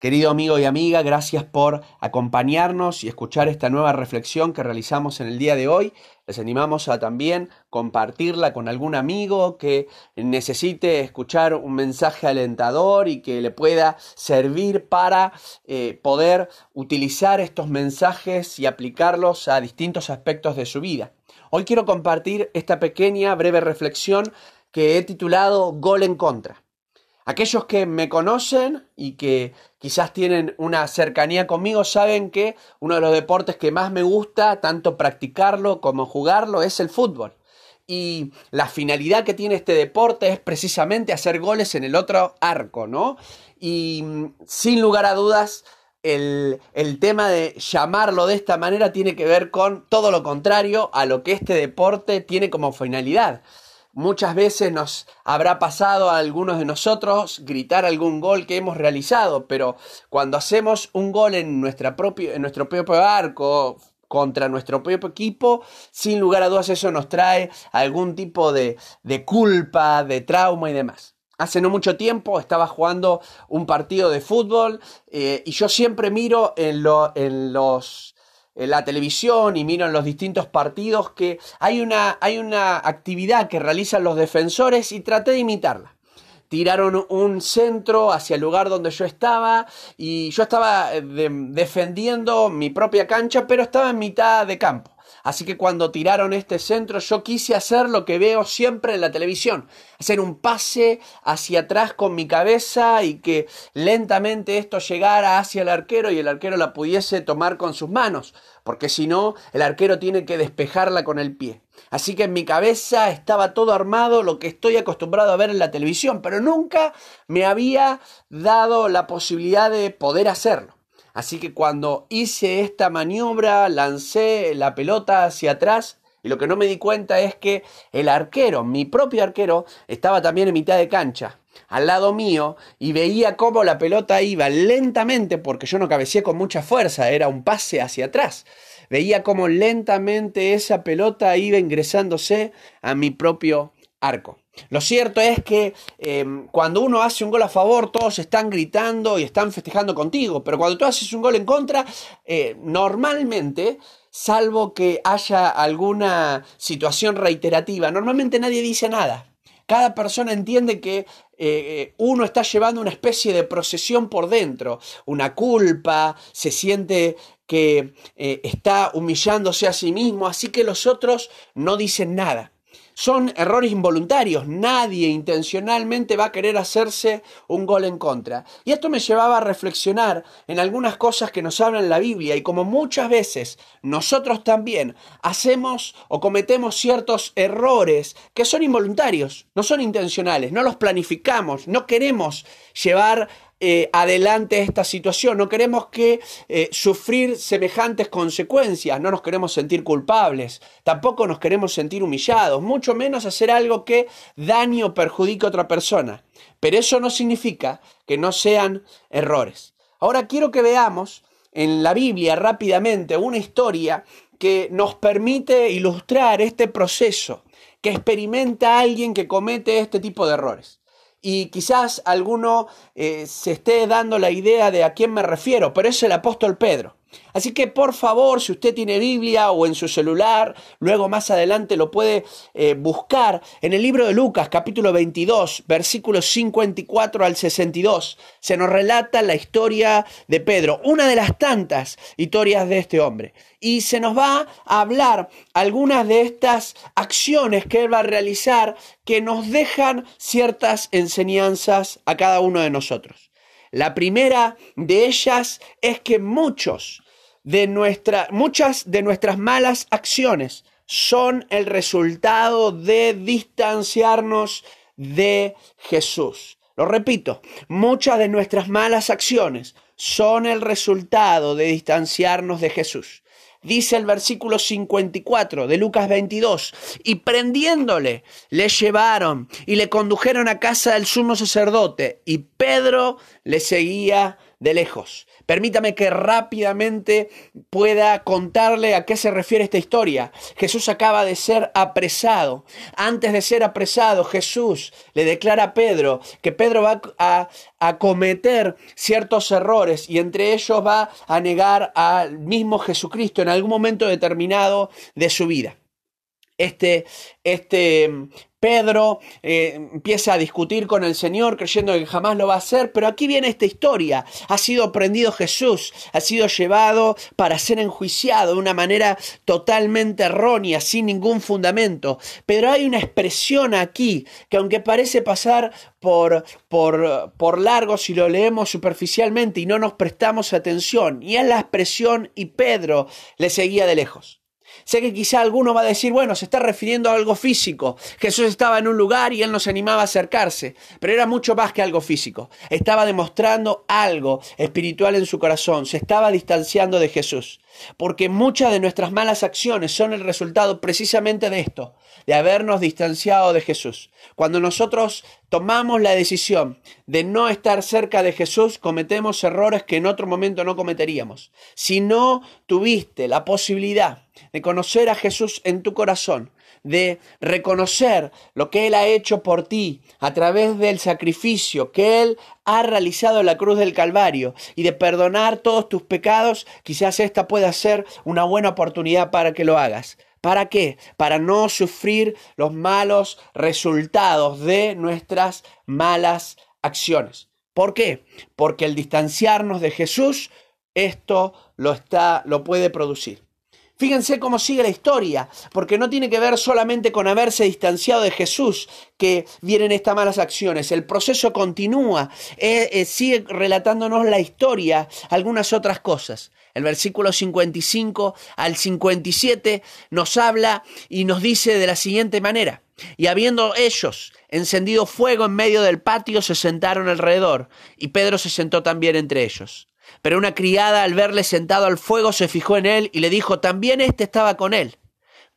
Querido amigo y amiga, gracias por acompañarnos y escuchar esta nueva reflexión que realizamos en el día de hoy. Les animamos a también compartirla con algún amigo que necesite escuchar un mensaje alentador y que le pueda servir para eh, poder utilizar estos mensajes y aplicarlos a distintos aspectos de su vida. Hoy quiero compartir esta pequeña, breve reflexión que he titulado Gol en contra. Aquellos que me conocen y que quizás tienen una cercanía conmigo saben que uno de los deportes que más me gusta, tanto practicarlo como jugarlo, es el fútbol. Y la finalidad que tiene este deporte es precisamente hacer goles en el otro arco, ¿no? Y mm, sin lugar a dudas, el, el, tema de llamarlo de esta manera tiene que ver con todo lo contrario a lo que este deporte tiene como finalidad. Muchas veces nos habrá pasado a algunos de nosotros gritar algún gol que hemos realizado, pero cuando hacemos un gol en, nuestra en nuestro propio arco, contra nuestro propio equipo, sin lugar a dudas eso nos trae algún tipo de, de culpa, de trauma y demás. Hace no mucho tiempo estaba jugando un partido de fútbol eh, y yo siempre miro en los la televisión y miro en los distintos partidos que hay una, hay una actividad que realizan los defensores y traté de imitarla. Tiraron un centro hacia el lugar donde yo estaba y yo estaba eh, defendiendo mi propia cancha, pero estaba en mitad de campo. Así que cuando tiraron este centro yo quise hacer lo que veo siempre en la televisión, hacer un pase hacia atrás con mi cabeza y que lentamente esto llegara hacia el arquero y el arquero la pudiese tomar con sus manos, porque si no el arquero tiene que despejarla con el pie. Así que en mi cabeza estaba todo armado, lo que estoy acostumbrado a ver en la televisión, pero nunca me había dado la posibilidad de poder hacerlo. Así que cuando hice esta maniobra, lancé la pelota hacia atrás y lo que no me di cuenta es que el arquero, mi propio arquero, estaba también en mitad de cancha, al lado mío, y veía cómo la pelota iba lentamente, porque yo no cabeceé con mucha fuerza, era un pase hacia atrás. Veía cómo lentamente esa pelota iba ingresándose a mi propio arco. Lo cierto es que em, cuando uno hace un gol a favor, todos están gritando y están festejando contigo, pero cuando tú haces un gol en contra, eh, normalmente, salvo que haya alguna situación reiterativa, normalmente nadie dice nada. Cada persona entiende que eh, eh, uno está llevando una especie de procesión por dentro, una culpa, se siente que está humillándose a sí mismo, así que los otros no dicen nada son errores involuntarios. Nadie intencionalmente va a querer hacerse un gol en contra. Y esto me llevaba a reflexionar en algunas cosas que nos habla en la Biblia y como muchas veces nosotros también hacemos o cometemos ciertos errores que son involuntarios, no son intencionales, no los planificamos, no queremos llevar eh, adelante esta situación, no queremos que eh, sufrir semejantes consecuencias, no nos queremos sentir culpables, tampoco nos queremos sentir humillados, mucho menos hacer algo que dañe o perjudique a otra persona. Pero eso no significa que no sean errores. Ahora quiero que veamos en la Biblia rápidamente una historia que nos permite ilustrar este proceso que experimenta alguien que comete este tipo de errores y quizás alguno eh, se esté dando la idea de a quién me refiero, pero es el apóstol Pedro. Así que por favor, si usted tiene Biblia o en su celular, luego más adelante lo puede eh, buscar en el libro de Lucas capítulo 22, versículos 54 al 62. Se nos relata la historia de Pedro, una de las tantas historias de este hombre. Y se nos va a hablar algunas de estas acciones que él va a realizar que nos dejan ciertas enseñanzas a cada uno de nosotros. La primera de ellas es que muchos de muchas de nuestras malas acciones son el resultado de distanciarnos de Jesús. Lo repito, muchas de nuestras malas acciones son el resultado de distanciarnos de Jesús. Dice el versículo 54 de Lucas 22, y prendiéndole, le llevaron y le condujeron a casa del sumo sacerdote, y Pedro le seguía de lejos. Permítame que rápidamente pueda contarle a qué se refiere esta historia. Jesús acaba de ser apresado. Antes de ser apresado, Jesús le declara a Pedro que Pedro va a, a cometer ciertos errores y entre ellos va a negar al mismo Jesucristo en algún momento determinado de su vida. Este, este Pedro eh, empieza a discutir con el Señor creyendo que jamás lo va a hacer, pero aquí viene esta historia. Ha sido prendido Jesús, ha sido llevado para ser enjuiciado de una manera totalmente errónea, sin ningún fundamento. Pero hay una expresión aquí que aunque parece pasar por, por, por largo si lo leemos superficialmente y no nos prestamos atención, y es la expresión y Pedro le seguía de lejos. Sé que quizá alguno va a decir, bueno, se está refiriendo a algo físico. Jesús estaba en un lugar y él nos animaba a acercarse, pero era mucho más que algo físico. Estaba demostrando algo espiritual en su corazón, se estaba distanciando de Jesús. Porque muchas de nuestras malas acciones son el resultado precisamente de esto, de habernos distanciado de Jesús. Cuando nosotros tomamos la decisión de no estar cerca de Jesús, cometemos errores que en otro momento no cometeríamos. Si no tuviste la posibilidad de conocer a Jesús en tu corazón, de reconocer lo que Él ha hecho por ti a través del sacrificio que Él ha realizado en la cruz del Calvario y de perdonar todos tus pecados, quizás esta pueda ser una buena oportunidad para que lo hagas. ¿Para qué? Para no sufrir los malos resultados de nuestras malas acciones. ¿Por qué? Porque el distanciarnos de Jesús, esto lo está, lo puede producir. Fíjense cómo sigue la historia, porque no tiene que ver solamente con haberse distanciado de Jesús que vienen estas malas acciones. El proceso continúa, eh, eh, sigue relatándonos la historia, algunas otras cosas. El versículo 55 al 57 nos habla y nos dice de la siguiente manera. Y habiendo ellos encendido fuego en medio del patio, se sentaron alrededor, y Pedro se sentó también entre ellos. Pero una criada al verle sentado al fuego se fijó en él y le dijo, también éste estaba con él.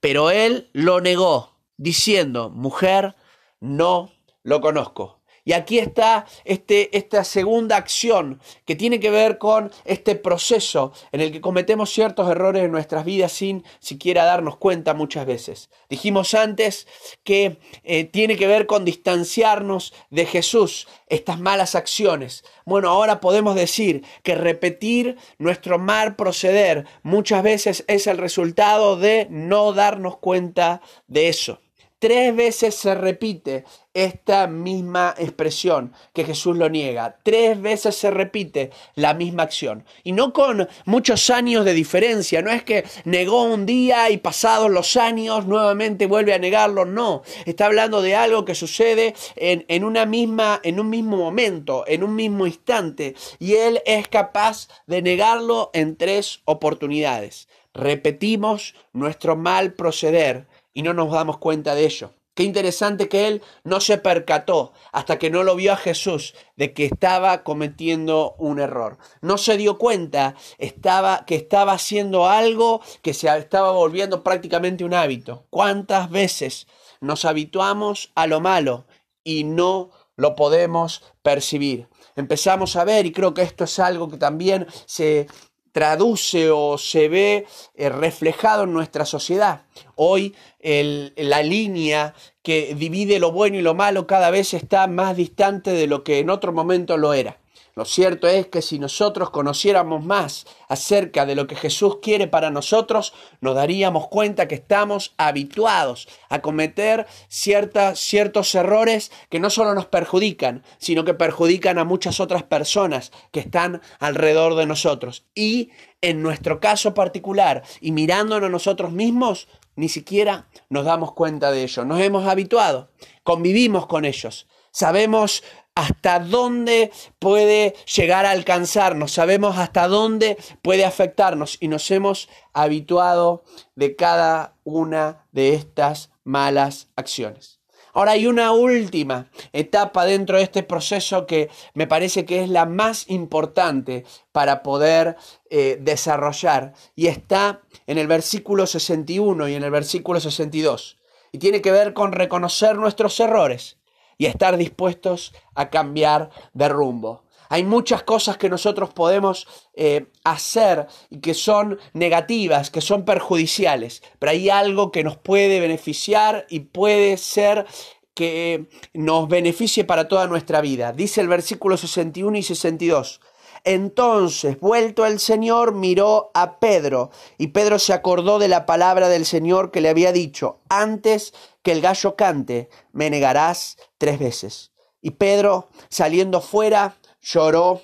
Pero él lo negó, diciendo, mujer, no lo conozco. Y aquí está este, esta segunda acción que tiene que ver con este proceso en el que cometemos ciertos errores en nuestras vidas sin siquiera darnos cuenta muchas veces. Dijimos antes que eh, tiene que ver con distanciarnos de Jesús, estas malas acciones. Bueno, ahora podemos decir que repetir nuestro mal proceder muchas veces es el resultado de no darnos cuenta de eso. Tres veces se repite esta misma expresión que Jesús lo niega. Tres veces se repite la misma acción. Y no con muchos años de diferencia. No es que negó un día y pasados los años nuevamente vuelve a negarlo. No. Está hablando de algo que sucede en, en, una misma, en un mismo momento, en un mismo instante. Y él es capaz de negarlo en tres oportunidades. Repetimos nuestro mal proceder y no nos damos cuenta de ello. Qué interesante que él no se percató hasta que no lo vio a Jesús de que estaba cometiendo un error. No se dio cuenta estaba, que estaba haciendo algo que se estaba volviendo prácticamente un hábito. ¿Cuántas veces nos habituamos a lo malo y no lo podemos percibir? Empezamos a ver, y creo que esto es algo que también se traduce o se ve eh, reflejado en nuestra sociedad. Hoy la línea que divide lo bueno y lo malo cada vez está más distante de lo que en otro momento lo era. Lo cierto es que si nosotros conociéramos más acerca de lo que Jesús quiere para nosotros, nos daríamos cuenta que estamos habituados a cometer ciertos errores que no solo nos perjudican, sino que perjudican a muchas otras personas que están alrededor de nosotros. Y en nuestro caso particular, y mirándonos nosotros mismos, ni siquiera nos damos cuenta de ello. Nos hemos habituado, convivimos con ellos. Sabemos hasta dónde puede llegar a alcanzarnos, sabemos hasta dónde puede afectarnos y nos hemos habituado de cada una de estas malas acciones. Ahora hay una última etapa dentro de este proceso que me parece que es la más importante para poder eh, desarrollar y está en el versículo 61 y en el versículo 62 y tiene que ver con reconocer nuestros errores y estar dispuestos a cambiar de rumbo. Hay muchas cosas que nosotros podemos eh, hacer y que son negativas, que son perjudiciales, pero hay algo que nos puede beneficiar y puede ser que nos beneficie para toda nuestra vida. Dice el versículo 61 y 62. Entonces, vuelto el Señor, miró a Pedro, y Pedro se acordó de la palabra del Señor que le había dicho, antes que el gallo cante, me negarás tres veces. Y Pedro, saliendo fuera, lloró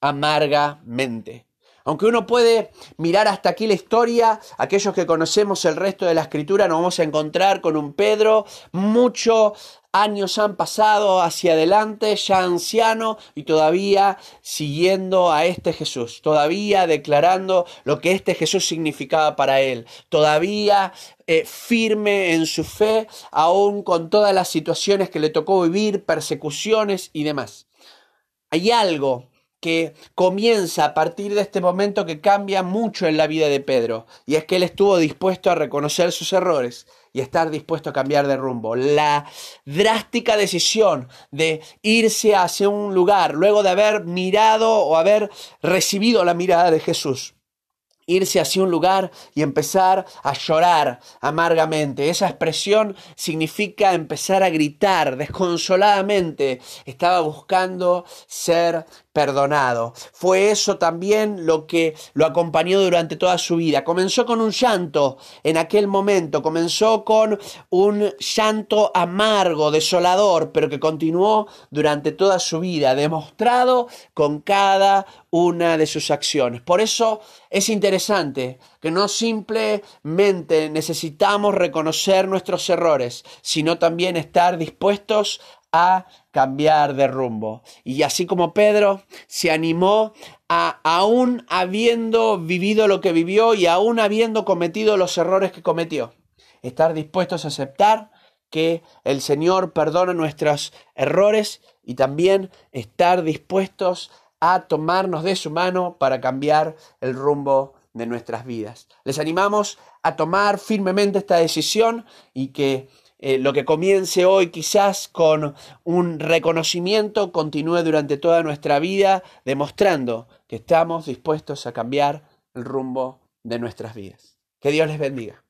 amargamente. Aunque uno puede mirar hasta aquí la historia, aquellos que conocemos el resto de la escritura nos vamos a encontrar con un Pedro, muchos años han pasado hacia adelante, ya anciano y todavía siguiendo a este Jesús, todavía declarando lo que este Jesús significaba para él, todavía eh, firme en su fe, aún con todas las situaciones que le tocó vivir, persecuciones y demás. Hay algo que comienza a partir de este momento que cambia mucho en la vida de Pedro, y es que él estuvo dispuesto a reconocer sus errores y estar dispuesto a cambiar de rumbo. La drástica decisión de irse hacia un lugar luego de haber mirado o haber recibido la mirada de Jesús irse hacia un lugar y empezar a llorar amargamente. Esa expresión significa empezar a gritar desconsoladamente. Estaba buscando ser perdonado. Fue eso también lo que lo acompañó durante toda su vida. Comenzó con un llanto en aquel momento, comenzó con un llanto amargo, desolador, pero que continuó durante toda su vida, demostrado con cada una de sus acciones. Por eso es interesante que no simplemente necesitamos reconocer nuestros errores, sino también estar dispuestos a cambiar de rumbo. Y así como Pedro se animó a, aún habiendo vivido lo que vivió y aún habiendo cometido los errores que cometió, estar dispuestos a aceptar que el Señor perdona nuestros errores y también estar dispuestos a tomarnos de su mano para cambiar el rumbo de nuestras vidas. Les animamos a tomar firmemente esta decisión y que eh, lo que comience hoy quizás con un reconocimiento continúe durante toda nuestra vida demostrando que estamos dispuestos a cambiar el rumbo de nuestras vidas. Que Dios les bendiga.